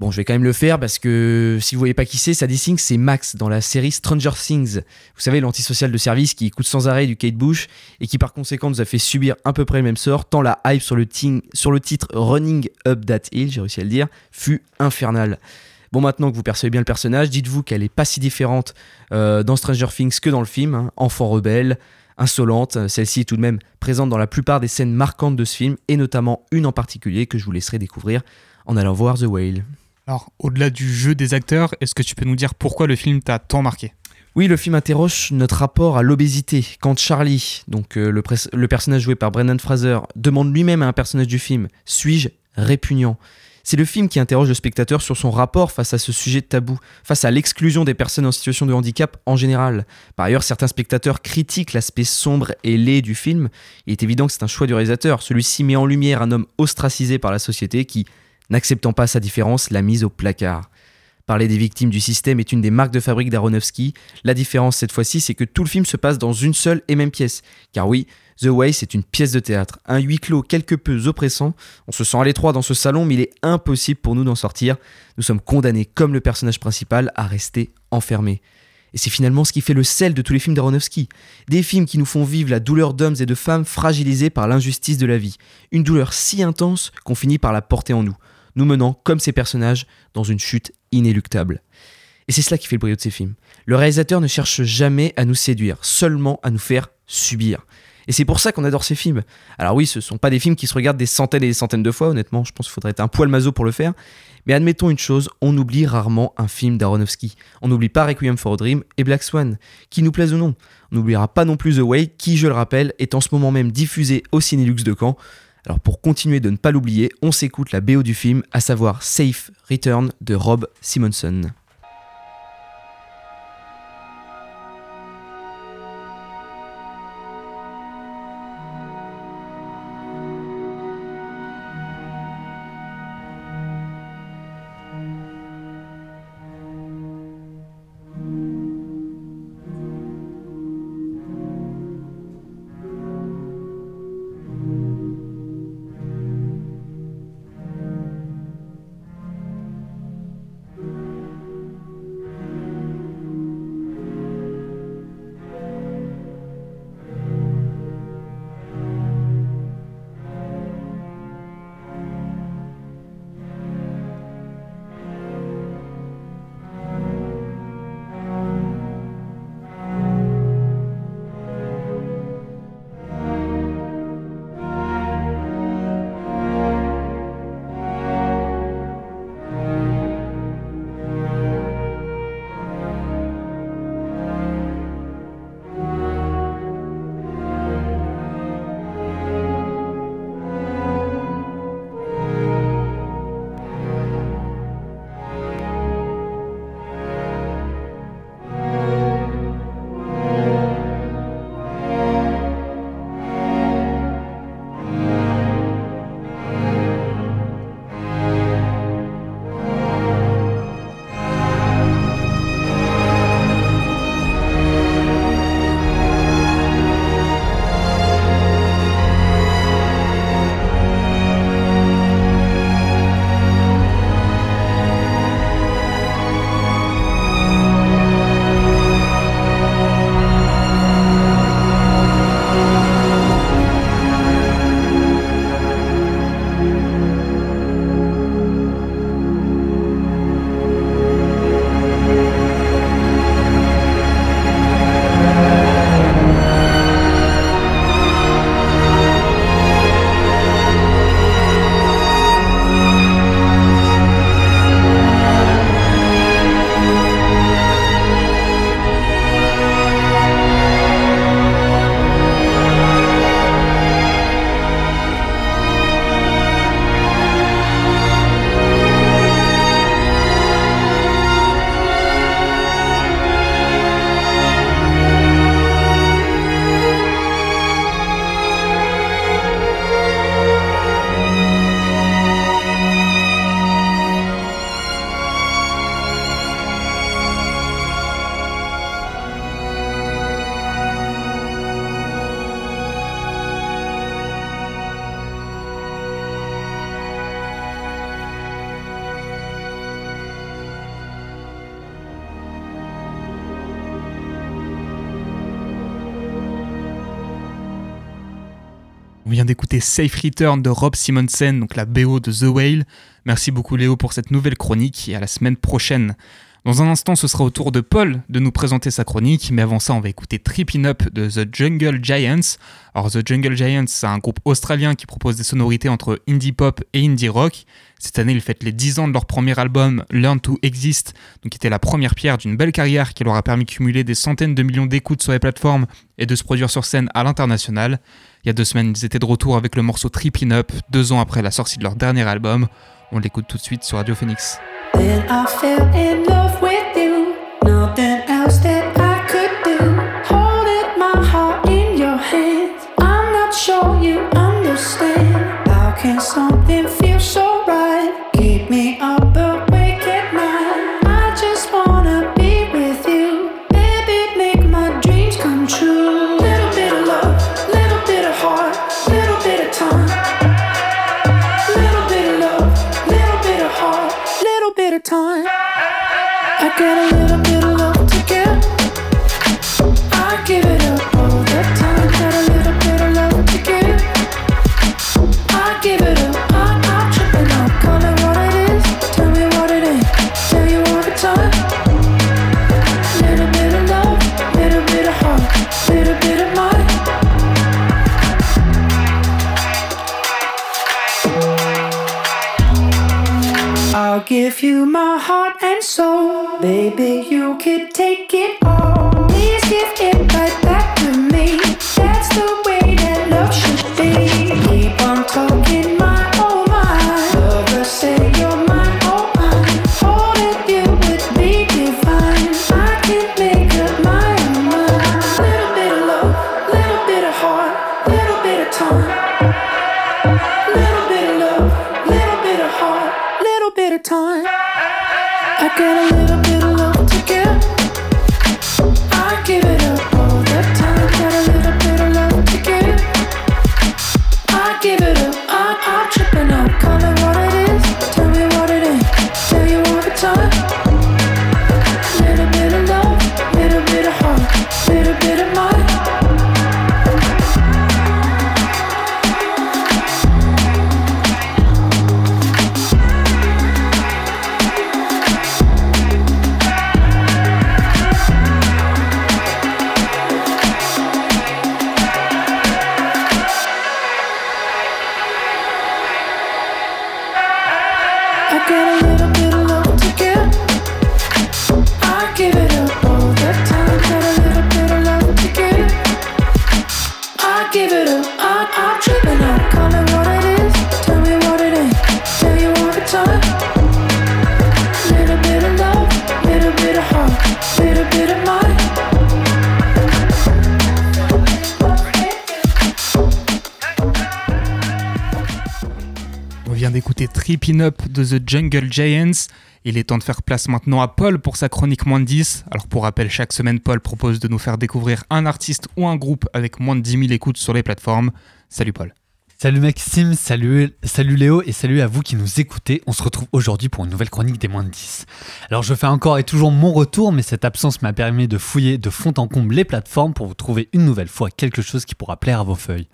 Bon, je vais quand même le faire parce que si vous voyez pas qui c'est, Sadie Sink, c'est Max dans la série Stranger Things. Vous savez, l'antisocial de service qui écoute sans arrêt du Kate Bush et qui par conséquent nous a fait subir à peu près le même sort, tant la hype sur le, sur le titre Running Up That Hill, j'ai réussi à le dire, fut infernale. Bon, maintenant que vous percevez bien le personnage, dites-vous qu'elle est pas si différente euh, dans Stranger Things que dans le film. Hein. Enfant rebelle, insolente, celle-ci est tout de même présente dans la plupart des scènes marquantes de ce film, et notamment une en particulier que je vous laisserai découvrir en allant voir The Whale. Alors, au-delà du jeu des acteurs, est-ce que tu peux nous dire pourquoi le film t'a tant marqué? Oui, le film interroge notre rapport à l'obésité. Quand Charlie, euh, le, personnage joué par Brendan Fraser, demande lui-même à un personnage du film Suis-je répugnant? C'est le film qui interroge le spectateur sur son rapport face à ce sujet tabou, face à l'exclusion des personnes en situation de handicap en général. Par ailleurs, certains spectateurs critiquent l'aspect sombre et laid du film. Il est évident que c'est un choix du réalisateur. Celui-ci met en lumière un homme ostracisé par la société qui, n'acceptant pas sa différence, l'a mise au placard. Parler des victimes du système est une des marques de fabrique d'Aronofsky. La différence cette fois-ci, c'est que tout le film se passe dans une seule et même pièce. Car oui, The Way, c'est une pièce de théâtre, un huis clos quelque peu oppressant. On se sent à l'étroit dans ce salon, mais il est impossible pour nous d'en sortir. Nous sommes condamnés, comme le personnage principal, à rester enfermés. Et c'est finalement ce qui fait le sel de tous les films d'Aronofsky. Des films qui nous font vivre la douleur d'hommes et de femmes fragilisés par l'injustice de la vie. Une douleur si intense qu'on finit par la porter en nous nous menant, comme ces personnages, dans une chute inéluctable. Et c'est cela qui fait le brio de ces films. Le réalisateur ne cherche jamais à nous séduire, seulement à nous faire subir. Et c'est pour ça qu'on adore ces films. Alors oui, ce ne sont pas des films qui se regardent des centaines et des centaines de fois, honnêtement, je pense qu'il faudrait être un poil maso pour le faire. Mais admettons une chose, on oublie rarement un film d'Aronofsky. On n'oublie pas Requiem for a Dream et Black Swan, qui nous plaisent ou non? On n'oubliera pas non plus The Way, qui, je le rappelle, est en ce moment même diffusé au Cinélux de Caen. Alors pour continuer de ne pas l'oublier, on s'écoute la BO du film, à savoir Safe Return de Rob Simonson. Safe Return de Rob Simonsen, donc la BO de The Whale. Merci beaucoup Léo pour cette nouvelle chronique et à la semaine prochaine. Dans un instant, ce sera au tour de Paul de nous présenter sa chronique, mais avant ça, on va écouter Trippin' Up de The Jungle Giants. Alors, The Jungle Giants, c'est un groupe australien qui propose des sonorités entre indie pop et indie rock. Cette année, ils fêtent les 10 ans de leur premier album, Learn to Exist, donc qui était la première pierre d'une belle carrière qui leur a permis de cumuler des centaines de millions d'écoutes sur les plateformes et de se produire sur scène à l'international. Il y a deux semaines, ils étaient de retour avec le morceau Trippin' Up, deux ans après la sortie de leur dernier album. On l'écoute tout de suite sur Radio Phoenix. Baby, you could take it all. The Jungle Giants. Il est temps de faire place maintenant à Paul pour sa chronique moins de 10. Alors pour rappel, chaque semaine, Paul propose de nous faire découvrir un artiste ou un groupe avec moins de 10 000 écoutes sur les plateformes. Salut Paul. Salut Maxime, salut, salut Léo et salut à vous qui nous écoutez. On se retrouve aujourd'hui pour une nouvelle chronique des moins de 10. Alors je fais encore et toujours mon retour, mais cette absence m'a permis de fouiller de fond en comble les plateformes pour vous trouver une nouvelle fois quelque chose qui pourra plaire à vos feuilles.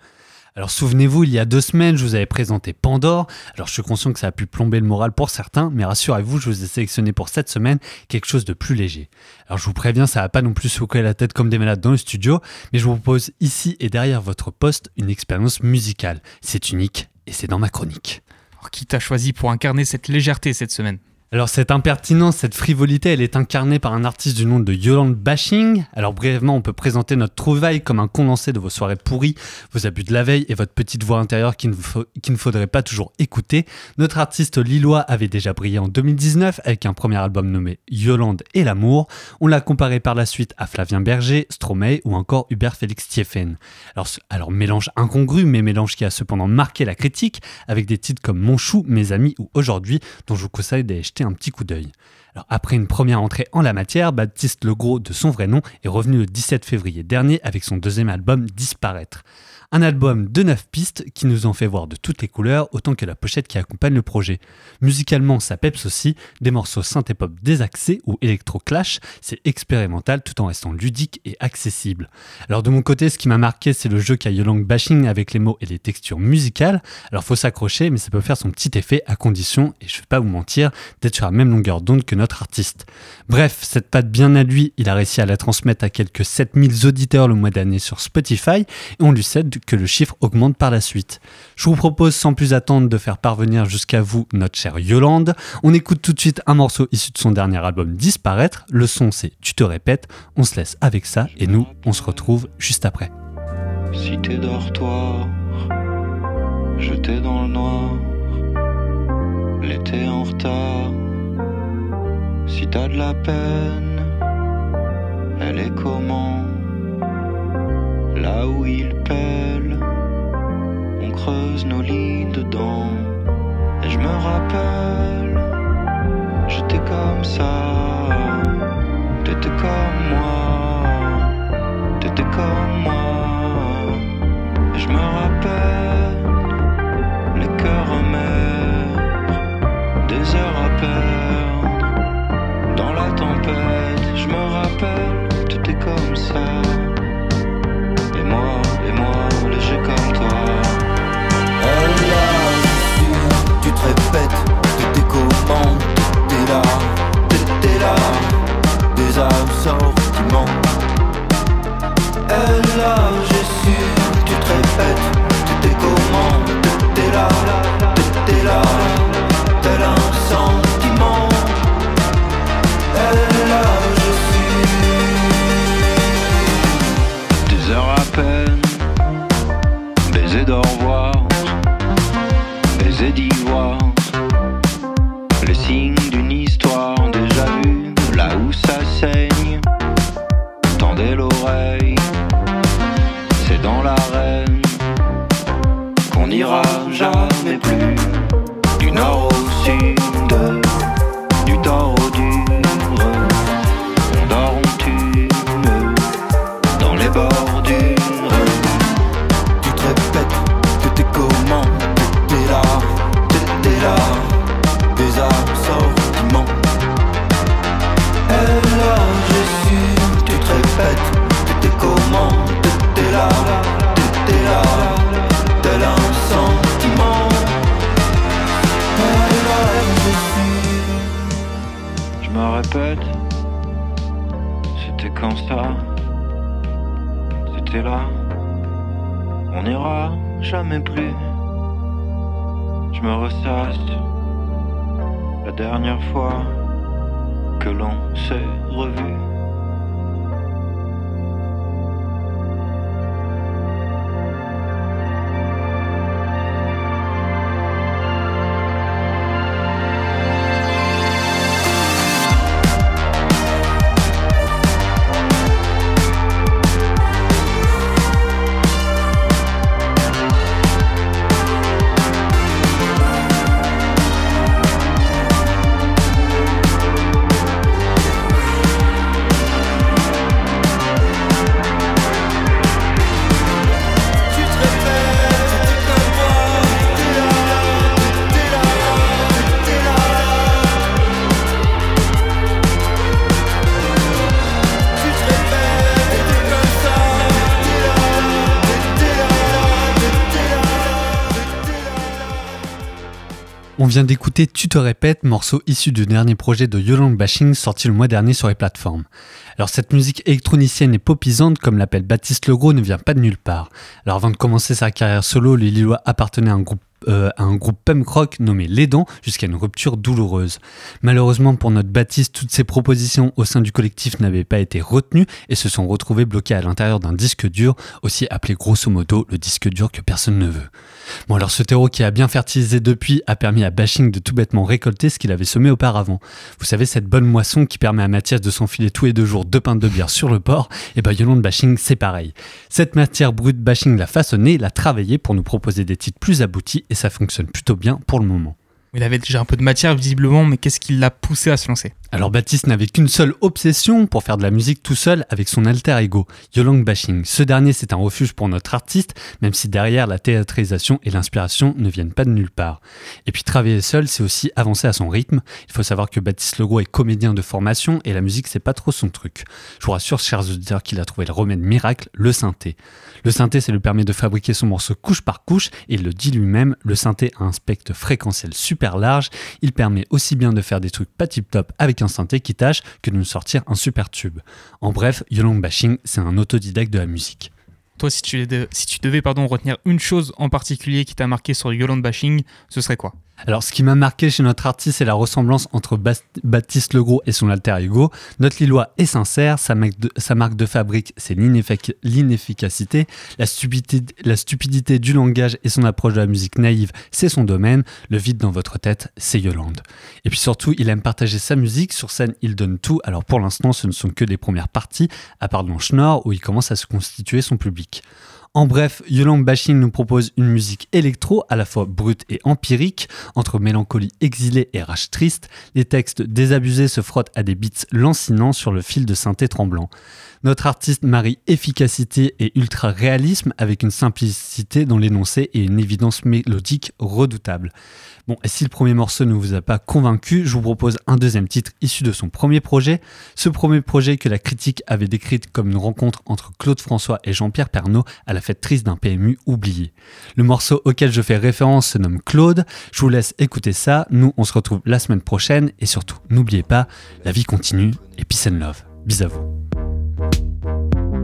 Alors souvenez-vous, il y a deux semaines, je vous avais présenté Pandore. Alors je suis conscient que ça a pu plomber le moral pour certains, mais rassurez-vous, je vous ai sélectionné pour cette semaine quelque chose de plus léger. Alors je vous préviens, ça va pas non plus secouer la tête comme des malades dans le studio, mais je vous propose ici et derrière votre poste une expérience musicale. C'est unique et c'est dans ma chronique. Alors, qui t'a choisi pour incarner cette légèreté cette semaine? Alors cette impertinence, cette frivolité, elle est incarnée par un artiste du nom de Yolande Bashing. Alors brièvement, on peut présenter notre trouvaille comme un condensé de vos soirées pourries, vos abus de la veille et votre petite voix intérieure qu'il ne, faudrait pas toujours écouter. Notre artiste lillois avait déjà brillé en 2019 avec un premier album nommé Yolande et l'amour. On l'a comparé par la suite à Flavien Berger, Stromae ou encore Hubert Félix Thieffen. Alors, mélange incongru, mais mélange qui a cependant marqué la critique avec des titres comme Mon chou, Mes amis ou Aujourd'hui, dont je vous conseille d'aller jeter un petit coup d'œil. Alors, après une première entrée en la matière, Baptiste Legros, de son vrai nom, est revenu le 17 février dernier avec son deuxième album Disparaître. Un album de 9 pistes qui nous en fait voir de toutes les couleurs, autant que la pochette qui accompagne le projet. Musicalement, ça peps aussi, des morceaux synth-pop désaxés ou électro-clash, c'est expérimental tout en restant ludique et accessible. Alors de mon côté, ce qui m'a marqué, c'est le jeu qu'a Yolang Bashing avec les mots et les textures musicales. Alors faut s'accrocher, mais ça peut faire son petit effet à condition, et je vais pas vous mentir, d'être sur la même longueur d'onde que notre artiste. Bref, cette patte bien à lui, il a réussi à la transmettre à quelques 7000 auditeurs le mois dernier sur Spotify, et on lui cède que le chiffre augmente par la suite. Je vous propose sans plus attendre de faire parvenir jusqu'à vous notre chère Yolande. On écoute tout de suite un morceau issu de son dernier album Disparaître. Le son c'est Tu te répètes. On se laisse avec ça et nous on se retrouve juste après. Si dortoir, dans le noir, l'été en retard. Si de la peine, elle est comment? Là où il pèle, on creuse nos lits dedans. Et je me rappelle, j'étais comme ça, t'étais comme moi, t'étais comme moi. Et je me rappelle, que l'on s'est revu. Vient d'écouter Tu te répètes, morceau issu du dernier projet de Yolang Bashing sorti le mois dernier sur les plateformes. Alors cette musique électronicienne et popisante, comme l'appelle Baptiste Legros, ne vient pas de nulle part. Alors avant de commencer sa carrière solo, le appartenait à un groupe euh, à un groupe punk rock nommé Les Dents jusqu'à une rupture douloureuse. Malheureusement pour notre Baptiste, toutes ses propositions au sein du collectif n'avaient pas été retenues et se sont retrouvées bloquées à l'intérieur d'un disque dur, aussi appelé grosso modo le disque dur que personne ne veut. Bon alors ce terreau qui a bien fertilisé depuis a permis à Bashing de tout bêtement récolter ce qu'il avait semé auparavant. Vous savez cette bonne moisson qui permet à Mathias de s'enfiler tous les deux jours deux pintes de bière sur le port, et bah Yolande Bashing c'est pareil. Cette matière brute Bashing l'a façonnée, l'a travaillée pour nous proposer des titres plus aboutis et ça fonctionne plutôt bien pour le moment. Il avait déjà un peu de matière visiblement, mais qu'est-ce qui l'a poussé à se lancer? Alors Baptiste n'avait qu'une seule obsession pour faire de la musique tout seul avec son alter ego, Yolong Bashing. Ce dernier c'est un refuge pour notre artiste, même si derrière la théâtrisation et l'inspiration ne viennent pas de nulle part. Et puis travailler seul c'est aussi avancer à son rythme. Il faut savoir que Baptiste Legros est comédien de formation et la musique c'est pas trop son truc. Je vous rassure chers auditeurs qu'il a trouvé le remède miracle, le synthé. Le synthé ça lui permet de fabriquer son morceau couche par couche et il le dit lui-même, le synthé a un spectre fréquentiel super large, il permet aussi bien de faire des trucs pas tip top avec un synthé qui tâche que de nous sortir un super tube. En bref, Yolong Bashing, c'est un autodidacte de la musique. Toi, si tu, devais pardon, retenir une chose en particulier qui t'a marqué sur Yolande Bashing, ce serait quoi? Alors, ce qui m'a marqué chez notre artiste, c'est la ressemblance entre Baptiste Legros et son alter ego. Notre Lillois est sincère, sa marque de, fabrique, c'est l'inefficacité. La stupidité, la stupidité du langage et son approche de la musique naïve, c'est son domaine. Le vide dans votre tête, c'est Yolande. Et puis surtout, il aime partager sa musique. Sur scène, il donne tout. Alors, pour l'instant, ce ne sont que des premières parties, à part dans Schnorr, où il commence à se constituer son public. En bref, Yolande Bashing nous propose une musique électro à la fois brute et empirique, entre mélancolie exilée et rage triste. Les textes désabusés se frottent à des beats lancinants sur le fil de synthé tremblant. Notre artiste marie efficacité et ultra-réalisme avec une simplicité dans l'énoncé et une évidence mélodique redoutable. Bon, et si le premier morceau ne vous a pas convaincu, je vous propose un deuxième titre issu de son premier projet. Ce premier projet que la critique avait décrit comme une rencontre entre Claude François et Jean-Pierre Pernaud à la fête triste d'un PMU oublié. Le morceau auquel je fais référence se nomme Claude. Je vous laisse écouter ça. Nous, on se retrouve la semaine prochaine et surtout, n'oubliez pas, la vie continue et peace and love. Bis à vous.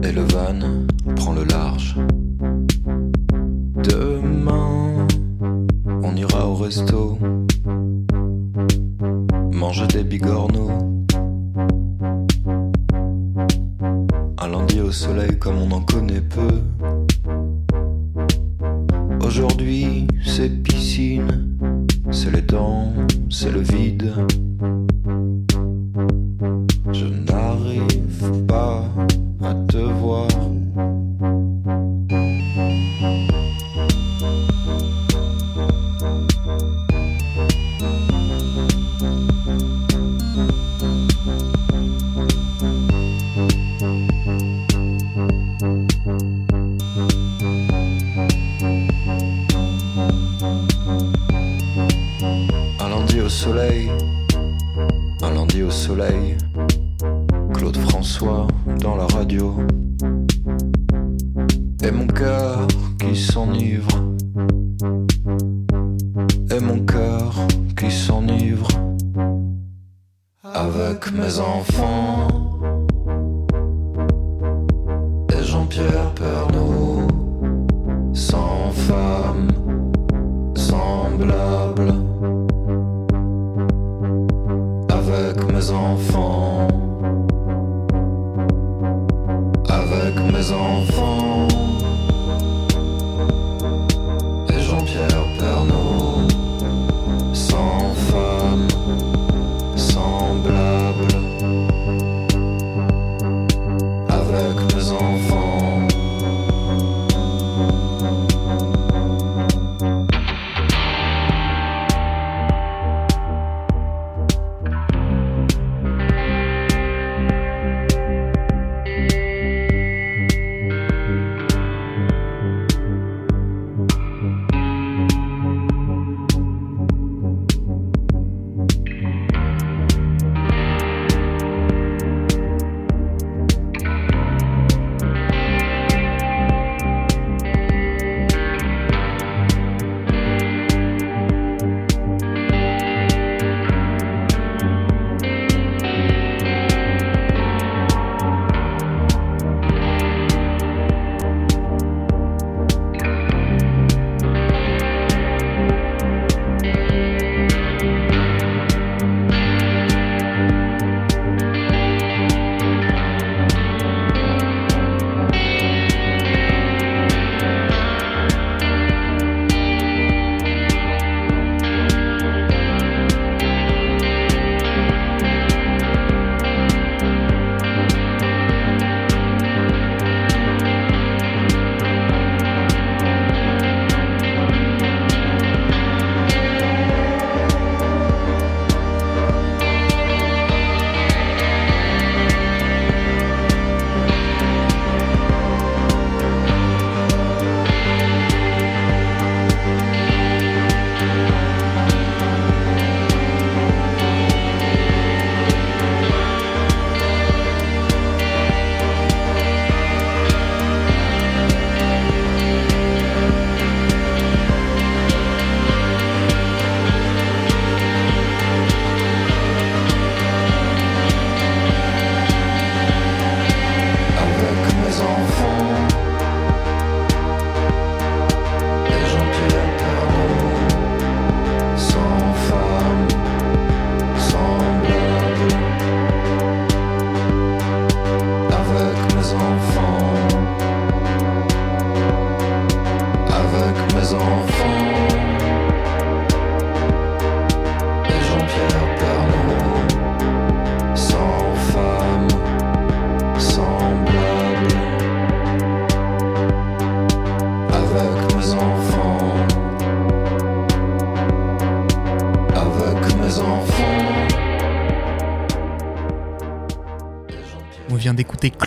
Et le van prend le large. Resto. Manger des bigorneaux. Un lundi au soleil comme on en connaît peu. Aujourd'hui, c'est piscine. C'est les dents, c'est le vide.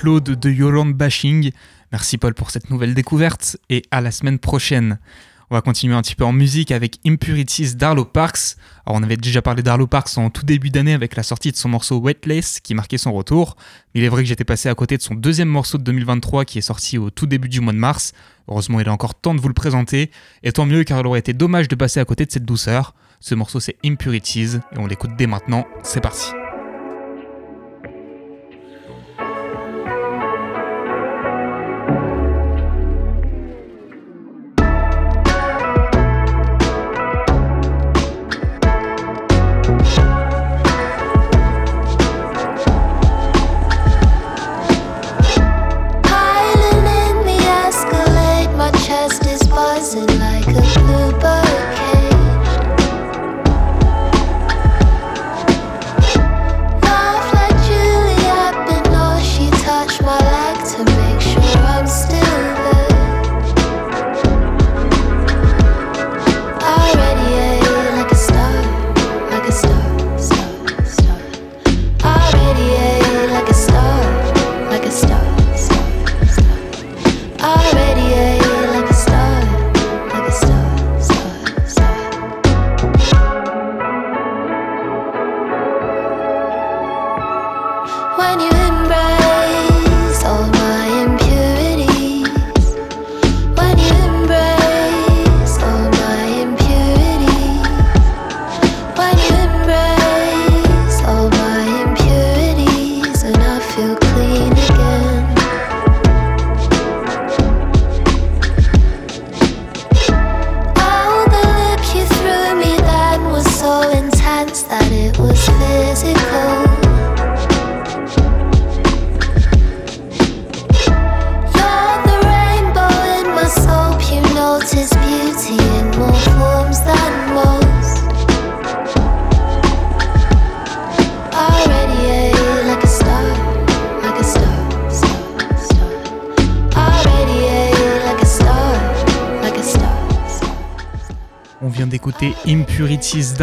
De Yolande Bashing. Merci Paul pour cette nouvelle découverte et à la semaine prochaine. On va continuer un petit peu en musique avec Impurities d'Arlo Parks. Alors on avait déjà parlé d'Arlo Parks en tout début d'année avec la sortie de son morceau Lace qui marquait son retour. Il est vrai que j'étais passé à côté de son deuxième morceau de 2023 qui est sorti au tout début du mois de mars. Heureusement il est encore temps de vous le présenter. Et tant mieux car il aurait été dommage de passer à côté de cette douceur. Ce morceau c'est Impurities et on l'écoute dès maintenant. C'est parti.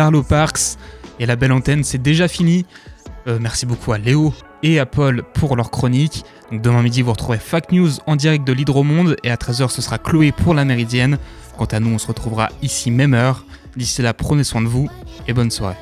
d'Arlo Parks et la belle antenne c'est déjà fini. Euh, merci beaucoup à Léo et à Paul pour leur chronique. Demain midi vous retrouverez Fact News en direct de l'Hydromonde et à 13h ce sera Chloé pour la Méridienne. Quant à nous on se retrouvera ici même heure. D'ici là prenez soin de vous et bonne soirée.